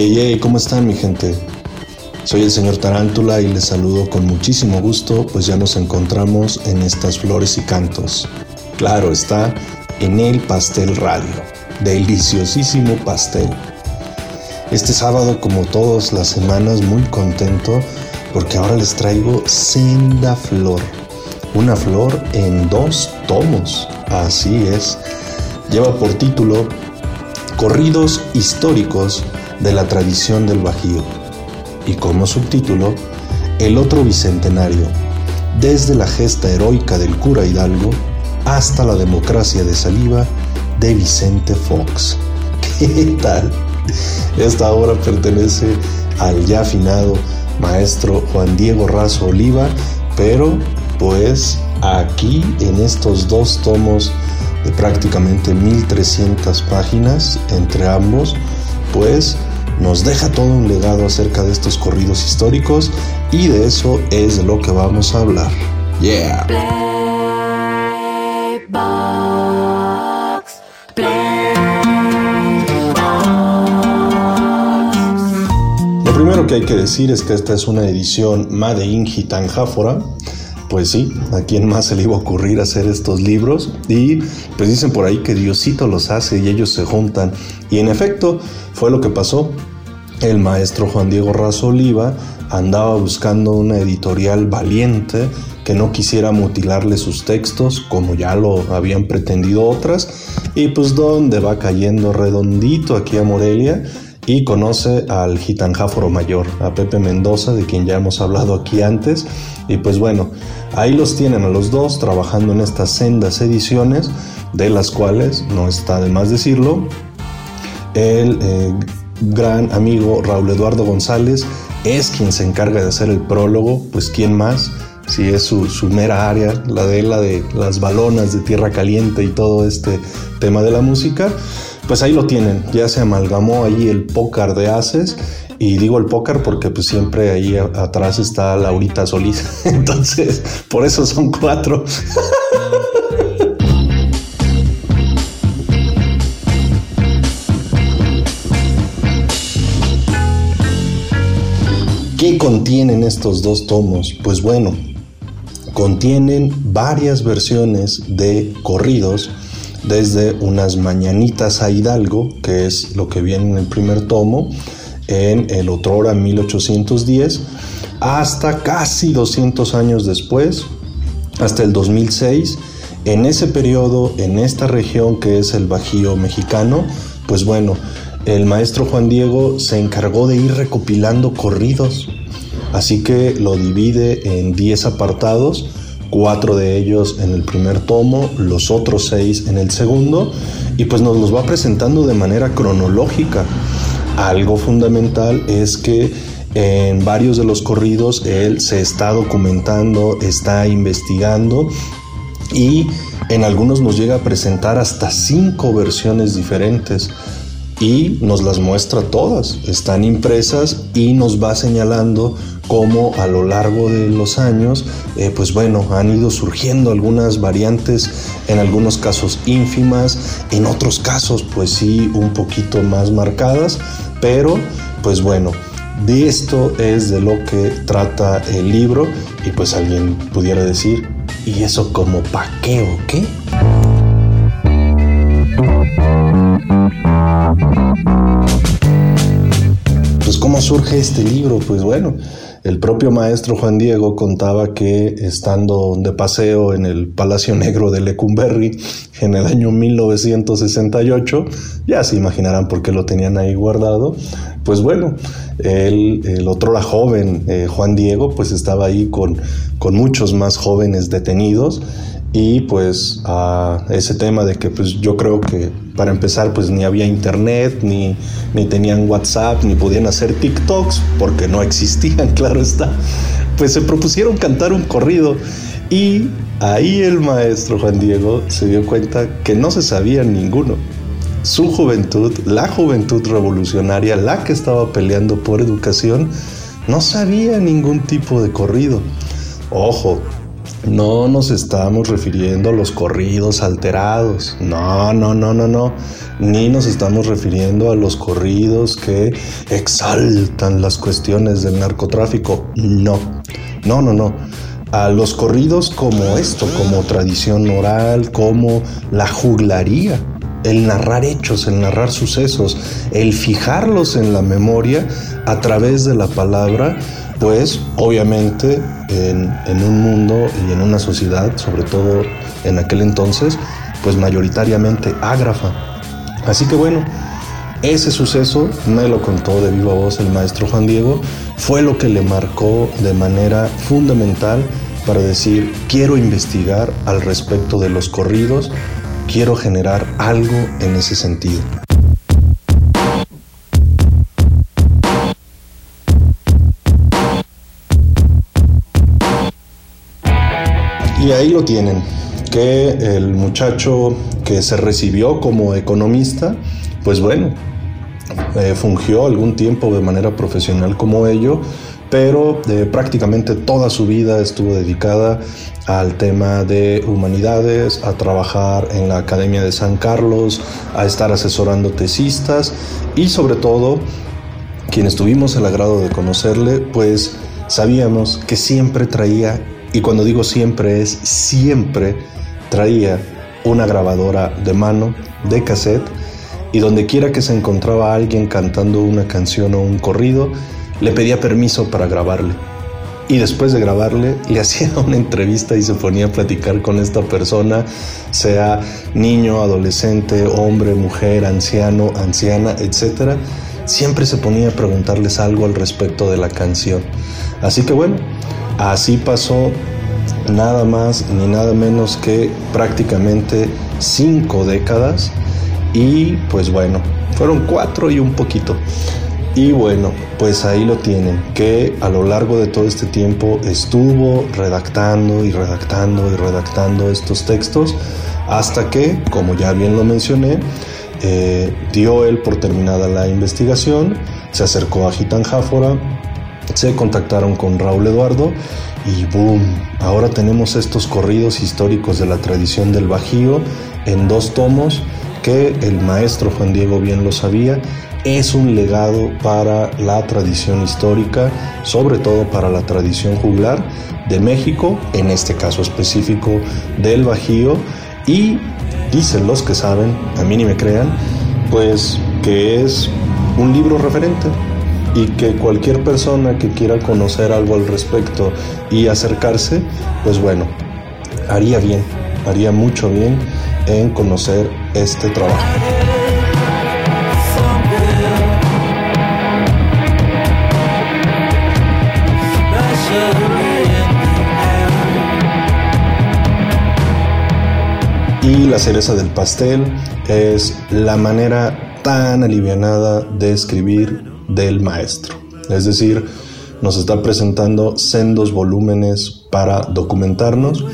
Hey, hey, ¿cómo están mi gente? Soy el señor Tarántula y les saludo con muchísimo gusto, pues ya nos encontramos en estas flores y cantos. Claro, está en el Pastel Radio, deliciosísimo pastel. Este sábado, como todas las semanas, muy contento porque ahora les traigo Senda Flor, una flor en dos tomos, así es. Lleva por título Corridos históricos de la tradición del Bajío y como subtítulo El otro bicentenario, desde la gesta heroica del cura Hidalgo hasta la democracia de saliva de Vicente Fox. ¿Qué tal? Esta obra pertenece al ya afinado maestro Juan Diego Razo Oliva, pero pues aquí en estos dos tomos de prácticamente 1300 páginas entre ambos, pues nos deja todo un legado acerca de estos corridos históricos y de eso es de lo que vamos a hablar. Yeah. Lo primero que hay que decir es que esta es una edición Made in Gitanjáfora pues sí, ¿a quién más se le iba a ocurrir hacer estos libros? Y pues dicen por ahí que Diosito los hace y ellos se juntan. Y en efecto, fue lo que pasó. El maestro Juan Diego Razo Oliva andaba buscando una editorial valiente que no quisiera mutilarle sus textos como ya lo habían pretendido otras. Y pues donde va cayendo redondito aquí a Morelia y conoce al gitanjáforo mayor, a Pepe Mendoza, de quien ya hemos hablado aquí antes. Y pues bueno, ahí los tienen a los dos trabajando en estas sendas ediciones, de las cuales, no está de más decirlo, el gran amigo Raúl Eduardo González es quien se encarga de hacer el prólogo, pues quién más, si es su, su, mera área, la de la de las balonas de tierra caliente y todo este tema de la música pues ahí lo tienen, ya se amalgamó ahí el pócar de Aces y digo el pócar porque pues siempre ahí atrás está Laurita Solís, entonces por eso son cuatro. ¿Qué contienen estos dos tomos? Pues bueno, contienen varias versiones de corridos desde unas mañanitas a Hidalgo, que es lo que viene en el primer tomo, en el otrora 1810, hasta casi 200 años después, hasta el 2006. En ese periodo, en esta región que es el Bajío mexicano, pues bueno, el maestro Juan Diego se encargó de ir recopilando corridos, así que lo divide en 10 apartados cuatro de ellos en el primer tomo, los otros seis en el segundo, y pues nos los va presentando de manera cronológica. Algo fundamental es que en varios de los corridos él se está documentando, está investigando y en algunos nos llega a presentar hasta cinco versiones diferentes y nos las muestra todas, están impresas y nos va señalando cómo a lo largo de los años, eh, pues bueno, han ido surgiendo algunas variantes, en algunos casos ínfimas, en otros casos pues sí un poquito más marcadas, pero pues bueno, de esto es de lo que trata el libro y pues alguien pudiera decir, ¿y eso como pa' qué o qué? ¿Cómo surge este libro? Pues bueno, el propio maestro Juan Diego contaba que estando de paseo en el Palacio Negro de Lecumberri en el año 1968, ya se imaginarán por qué lo tenían ahí guardado, pues bueno, el, otro era joven eh, Juan Diego pues estaba ahí con, con muchos más jóvenes detenidos y pues a ese tema de que pues yo creo que para empezar pues ni había internet, ni, ni tenían WhatsApp, ni podían hacer TikToks porque no existían, claro está, pues se propusieron cantar un corrido y ahí el maestro Juan Diego se dio cuenta que no se sabía ninguno. Su juventud, la juventud revolucionaria, la que estaba peleando por educación, no sabía ningún tipo de corrido. Ojo, no nos estamos refiriendo a los corridos alterados. No, no, no, no, no. Ni nos estamos refiriendo a los corridos que exaltan las cuestiones del narcotráfico. No, no, no, no. A los corridos como esto, como tradición oral, como la juglaría el narrar hechos, el narrar sucesos, el fijarlos en la memoria a través de la palabra, pues obviamente en, un mundo y en una sociedad, sobre todo en aquel entonces, pues mayoritariamente ágrafa. Así que bueno, ese suceso, me lo contó de viva voz el maestro Juan Diego, fue lo que le marcó de manera fundamental para decir, quiero investigar al respecto de los corridos, quiero generar algo en ese sentido. Y ahí lo tienen, que el muchacho que se recibió como economista, pues bueno, eh, fungió algún tiempo de manera profesional como ello, pero eh, prácticamente toda su vida estuvo dedicada al tema de humanidades, a trabajar en la Academia de San Carlos, a estar asesorando tesistas y sobre todo, quienes tuvimos el agrado de conocerle, pues sabíamos que siempre traía, y cuando digo siempre es siempre traía una grabadora de mano, de cassette, y donde quiera que se encontraba alguien cantando una canción o un corrido, le pedía permiso para grabarle. Y después de grabarle, le hacía una entrevista y se ponía a platicar con esta persona, sea niño, adolescente, hombre, mujer, anciano, anciana, etc. Siempre se ponía a preguntarles algo al respecto de la canción. Así que bueno, así pasó nada más ni nada menos que prácticamente cinco décadas y pues bueno, fueron cuatro y un poquito. Y bueno, pues ahí lo tienen, que a lo largo de todo este tiempo estuvo redactando y redactando y redactando estos textos hasta que, como ya bien lo mencioné, eh, dio él por terminada la investigación, se acercó a Gitanjáfora, se contactaron con Raúl Eduardo y boom, ahora tenemos estos corridos históricos de la tradición del Bajío en dos tomos que el maestro Juan Diego bien lo sabía. Es un legado para la tradición histórica, sobre todo para la tradición juglar de México, en este caso específico del Bajío, y dicen los que saben, a mí ni me crean, pues que es un libro referente y que cualquier persona que quiera conocer algo al respecto y acercarse, pues bueno, haría bien, haría mucho bien en conocer este trabajo. Y la cereza del pastel es la manera tan alivianada de escribir del maestro. Es decir, nos está presentando sendos volúmenes para documentarnos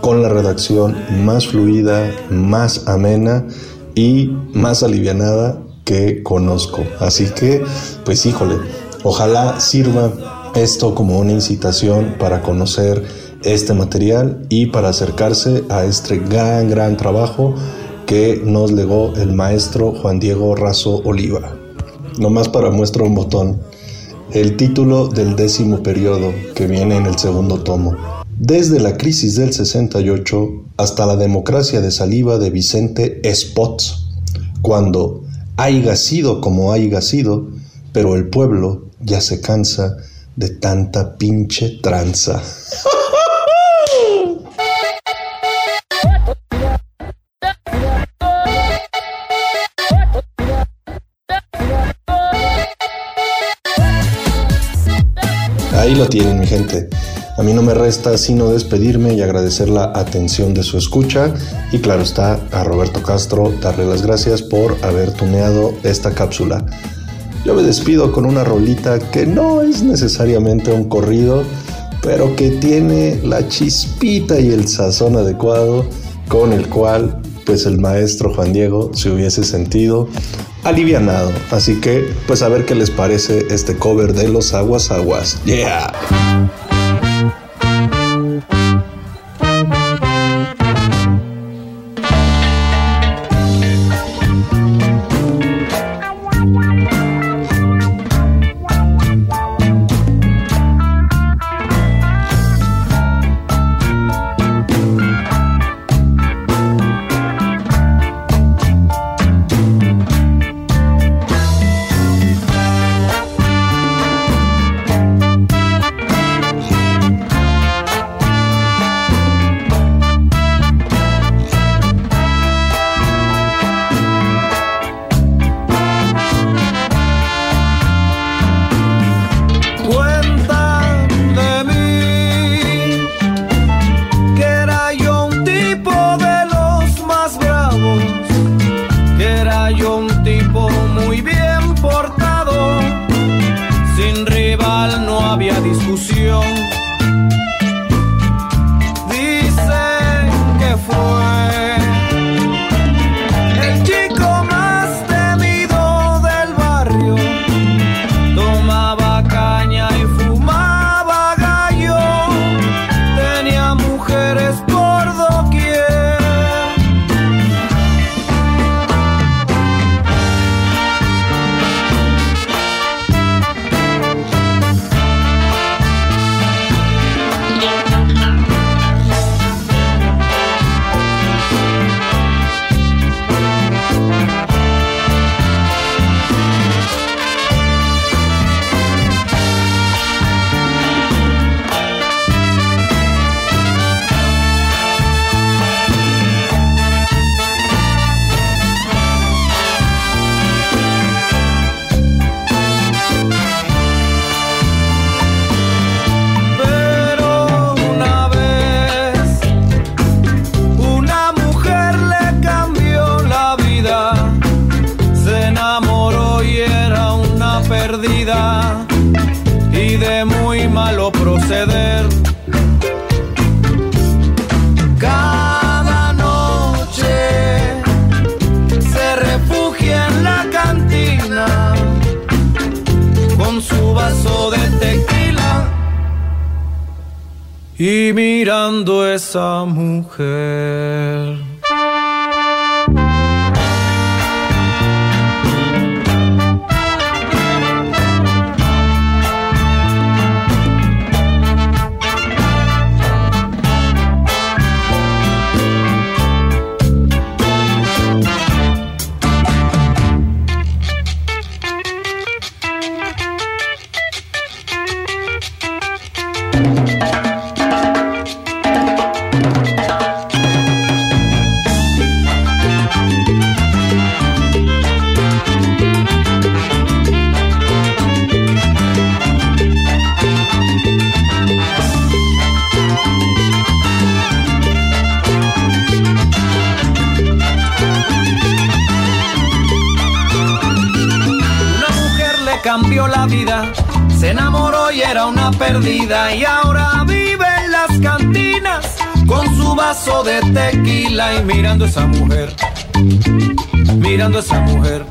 con la redacción más fluida, más amena y más alivianada que conozco. Así que, pues híjole, ojalá sirva esto como una incitación para conocer este material y para acercarse a este gran, gran trabajo que nos legó el maestro Juan Diego Razo Oliva. Nomás para muestra un botón. El título del décimo periodo que viene en el segundo tomo. Desde la crisis del 68 hasta la democracia de saliva de Vicente Spots, cuando haya sido como haya sido, pero el pueblo ya se cansa de tanta pinche tranza. Ahí lo tienen, mi gente. A mí no me resta sino despedirme y agradecer la atención de su escucha. Y claro está, a Roberto Castro darle las gracias por haber tuneado esta cápsula. Yo me despido con una rolita que no es necesariamente un corrido, pero que tiene la chispita y el sazón adecuado con el cual pues el maestro Juan Diego se hubiese sentido alivianado. Así que, pues a ver qué les parece este cover de los aguas aguas. Yeah. ilusión. Y mirando esa mujer. Perdida y ahora vive en las cantinas con su vaso de tequila y mirando a esa mujer, mirando a esa mujer.